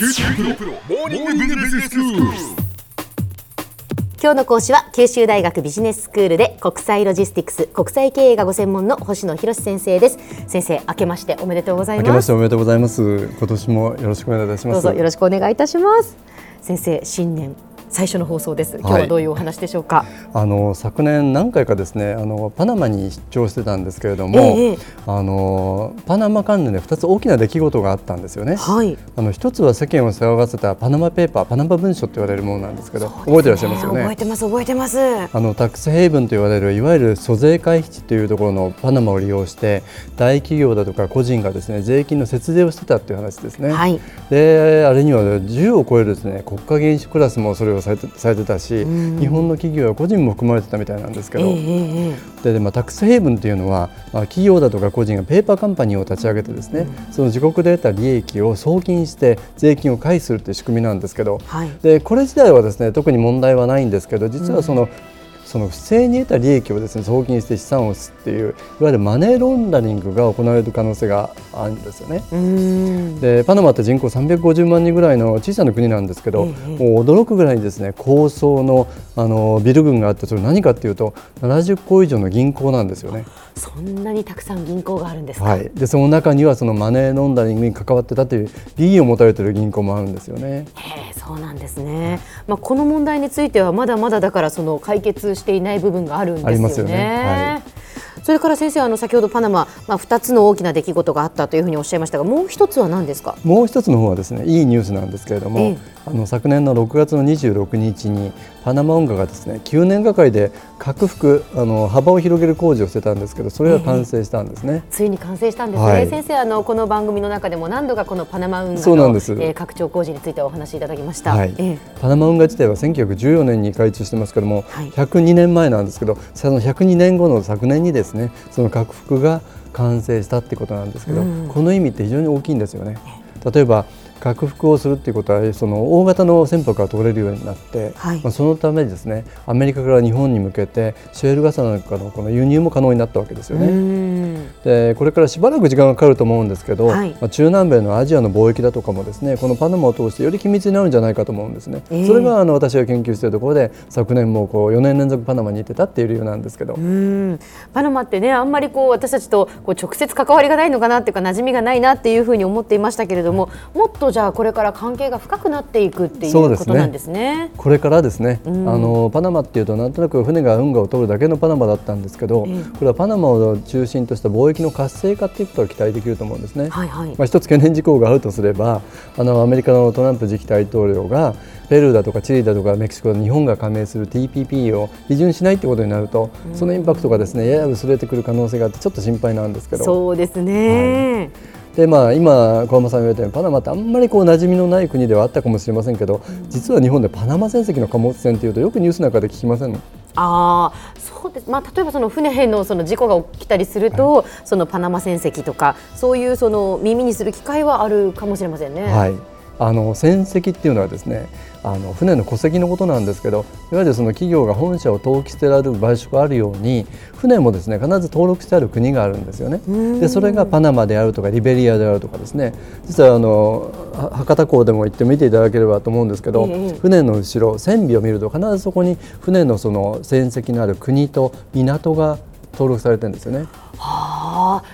九州大学モーニングビジネススクール。今日の講師は九州大学ビジネススクールで国際ロジスティクス国際経営がご専門の星野博先生です先生明けましておめでとうござい明けまますしておめでとうございます。今年もよろしくお願いいたします。どうぞよろしくお願いいたします先生新年最初の放送です。今日はどういうお話でしょうか、あの昨年何回かですね、あのパナマに出張してたんですけれども、ええあのパナマ関連で2つ大きな出来事があったんですよね。はい。あの一つは世間を騒がせたパナマペーパー、パナマ文書と言われるものなんですけど、覚えていらっしゃいますよね？覚えてます覚えてます。あのタックスヘイブンと言われるいわゆる租税回避地というところのパナマを利用して大企業だとか個人がですね税金の節税をしてたっていう話ですね。はい。であれには10を超えるですね国家元首クラスもそれをされてされてたし、日本の企業や個人も含まれてたみたいなんですけど、でまあ、タックスヘイブンというのは、まあ、企業だとか個人がペーパーカンパニーを立ち上げてですね、その自国で得た利益を送金して税金を回避するという仕組みなんですけど、はい。でこれ自体はですね特に問題はないんですけど実はその、その不正に得た利益をですね送金して資産を移すっていういわゆるマネーロンダリングが行われる可能性があるんですよね。でパナマって人口350万人ぐらいの小さな国なんですけど、ええもう驚くぐらいにですね高層のあのビル群があってそれ何かっていうと70個以上の銀行なんですよね。そんなにたくさん銀行があるんですか、はい、でその中にはそのマネーロンダリングに関わってたという利益を持たれている銀行もあるんですよね。へえそうなんですね、まあ、この問題についてはまだまだだからその解決していない部分があるんですよね。ありますよねはいそれから先生あの先ほどパナマ、まあ、2つの大きな出来事があったというふうにおっしゃいましたがもう一つは何ですか？もう一つの方はですねいいニュースなんですけれども、ええ。あの昨年の6月の26日にパナマ運河がですね9年がかりで拡幅あの幅を広げる工事をしてたんですけどそれが完成したんですね。ついに完成したんですね、はい。先生あのこの番組の中でも何度かこのパナマ運河のえー拡張工事についてお話しいただきました。はい。ええ。パナマ運河自体は1914年に開通してますけども、はい。102年前なんですけどその102年後の昨年にですねその拡幅が完成したってことなんですけど、この意味って非常に大きいんですよね。例えば拡幅をするっていうことはその大型の船舶が通れるようになって、はい。まあ、そのためにですねアメリカから日本に向けてシェールガスなんかのこの輸入も可能になったわけですよね。ん。でこれからしばらく時間がかかると思うんですけど、はい。まあ、中南米のアジアの貿易だとかもですねこのパナマを通してより緊密になるんじゃないかと思うんですね、ええ。それがあの私が研究しているところで昨年もこう4年連続パナマに行ってたっていう理由なんですけど、うん。パナマってねあんまりこう私たちとこう直接関わりがないのかなっていうか馴染みがないなっていうふうに思っていましたけれども、もっとじゃあこれから関係が深くなっていくっていうことなんですね。これからですね、あのパナマっていうとなんとなく船が運河を通るだけのパナマだったんですけど、これはパナマを中心とした貿易の活性化っていうことが期待できると思うんですね。はいはい。まあ、一つ懸念事項があるとすればあのアメリカのトランプ次期大統領がペルーだとかチリだとかメキシコ日本が加盟する TPP を批准しないってことになると、そのインパクトがですねやや薄れてくる可能性があってちょっと心配なんですけど。そうですね。で、まあ、今小浜さんが言われたようにパナマってあんまりこう馴染みのない国ではあったかもしれませんけど、実は日本でパナマ船籍の貨物船っていうとよくニュースなんかで聞きません？ああそうです、まあ、例えばその船のその事故が起きたりすると、そのパナマ船籍とかそういうその耳にする機会はあるかもしれませんね。はい、あの船籍っていうのはですねあの船の戸籍のことなんですけどいわゆるその企業が本社を登記してある場所があるように船もですね必ず登録してある国があるんですよね。でそれがパナマであるとかリベリアであるとかですね実はあのは博多港でも行って見ていただければと思うんですけど、ええ船の後ろ船尾を見ると必ずそこに船のその船籍のある国と港が登録されてるんですよね。はあ、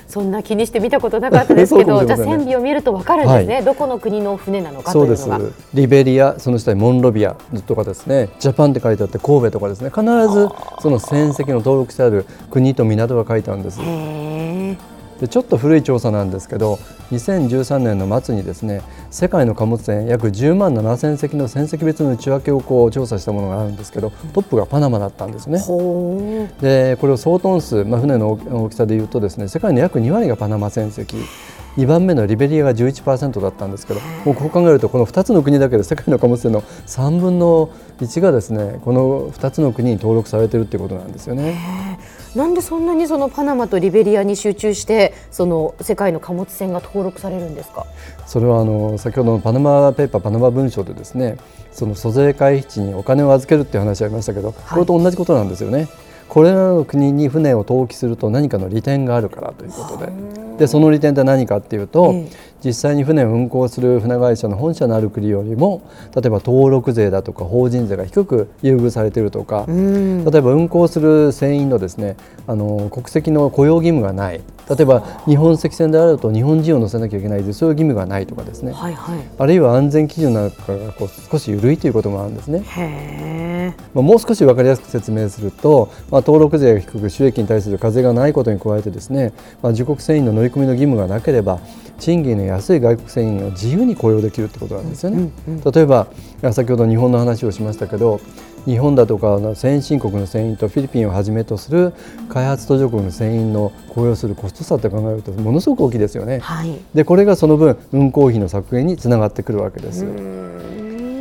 そんな気にして見たことなかったですけど、じゃあ船尾を見るとわかるんですね、どこの国の船なのかとそうです。リベリアその下にモンロビアとかですね。ジャパンって書いてあって神戸とかですね。必ずその船籍の登録してある国と港が書いてあるんです。へえ。でちょっと古い調査なんですけど2013年の末にですね世界の貨物船約10万7000隻の船籍別の内訳をこう調査したものがあるんですけどトップがパナマだったんですね。でこれを総トン数、まあ、船の大きさでいうとですね世界の約2割がパナマ船籍。2番目のリベリアが11%だったんですけどもうこう考えるとこの2つの国だけで世界の貨物船の3分の1がですねこの2つの国に登録されているということなんですよね。なんでそんなにそのパナマとリベリアに集中してその世界の貨物船が登録されるんですか？それはあの先ほどのパナマペーパーパナマ文書でですねその租税回避地にお金を預けるっていう話ありましたけど、これと同じことなんですよね。これらの国に船を登記すると何かの利点があるからということででその利点って何かっていうと、え実際に船を運航する船会社の本社のある国よりも例えば登録税だとか法人税が低く優遇されているとか、例えば運航する船員のですねあの国籍の雇用義務がない。例えば日本籍船であると日本人を乗せなきゃいけないでそういう義務がないとかですね、はいはい、あるいは安全基準なんかがこう少し緩いということもあるんですね。まあ、もう少し分かりやすく説明すると、まあ、登録税が低く収益に対する課税がないことに加えてですね、まあ、自国船員の乗り込みの義務がなければ賃金の安い外国船員を自由に雇用できるってことなんですよね。例えば先ほど日本の話をしましたけど日本だとかの先進国の船員とフィリピンをはじめとする開発途上国の船員の雇用するコスト差って考えるとものすごく大きいですよね。はい、でこれがその分運航費の削減につながってくるわけです。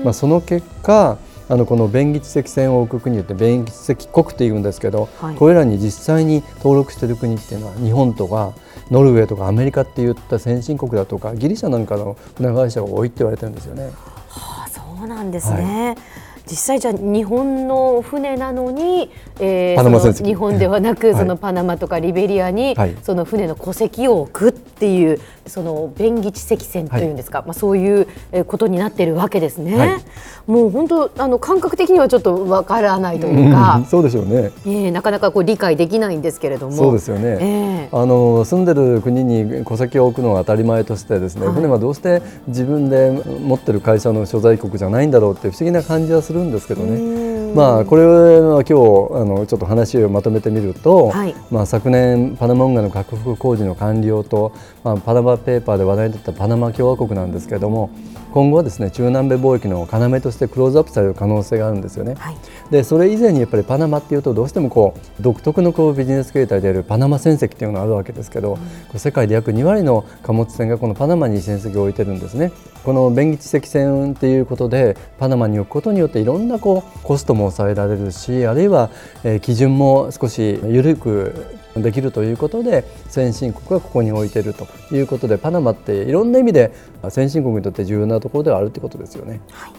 まあ、その結果あのこの便宜知的船を置く国って便宜知的国っていうんですけど、はい、これらに実際に登録している国っていうのは日本とかノルウェーとかアメリカっていった先進国だとかギリシャなんかの船会社が多いって言われてるんですよね。はあ、そうなんですね、はい実際じゃ日本の船なのに、えー、日本ではなく、はい、そのパナマとかリベリアに、はい、その船の戸籍を置くっていうその便宜知積船というんですか、はい、まあ、そういうことになっているわけですね。もう本当あの感覚的にはちょっとわからないというか、うん、そうでしょうね、えー、なかなかこう理解できないんですけれども。そうですよね、えー、あの住んでる国に戸籍を置くのが当たり前としてですね、船はどうして自分で持ってる会社の所在国じゃないんだろうって不思議な感じはするるんですけどね。まあ、これは今日あのちょっと話をまとめてみると、はい、まあ、昨年パナマ運河の拡幅工事の完了と、まあ、パナマペーパーで話題になったパナマ共和国なんですけれども今後はですね中南米貿易の要としてクローズアップされる可能性があるんですよね。はい、でそれ以前にやっぱりパナマっていうとどうしてもこう独特のこうビジネス形態であるパナマ船籍っていうのがあるわけですけど、うん、世界で約2割の貨物船がこのパナマに船籍を置いてるんですね。この便宜知積船っていうことでパナマに置くことによっていろんなこうコストも抑えられるしあるいは、え基準も少し緩くできるということで先進国がここに置いているということでパナマっていろんな意味で先進国にとって重要なところではあるということですよね。はい。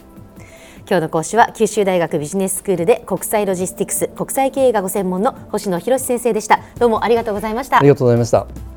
今日の講師は九州大学ビジネススクールで国際ロジスティクス国際経営がご専門の星野博先生でした。どうもありがとうございました。ありがとうございました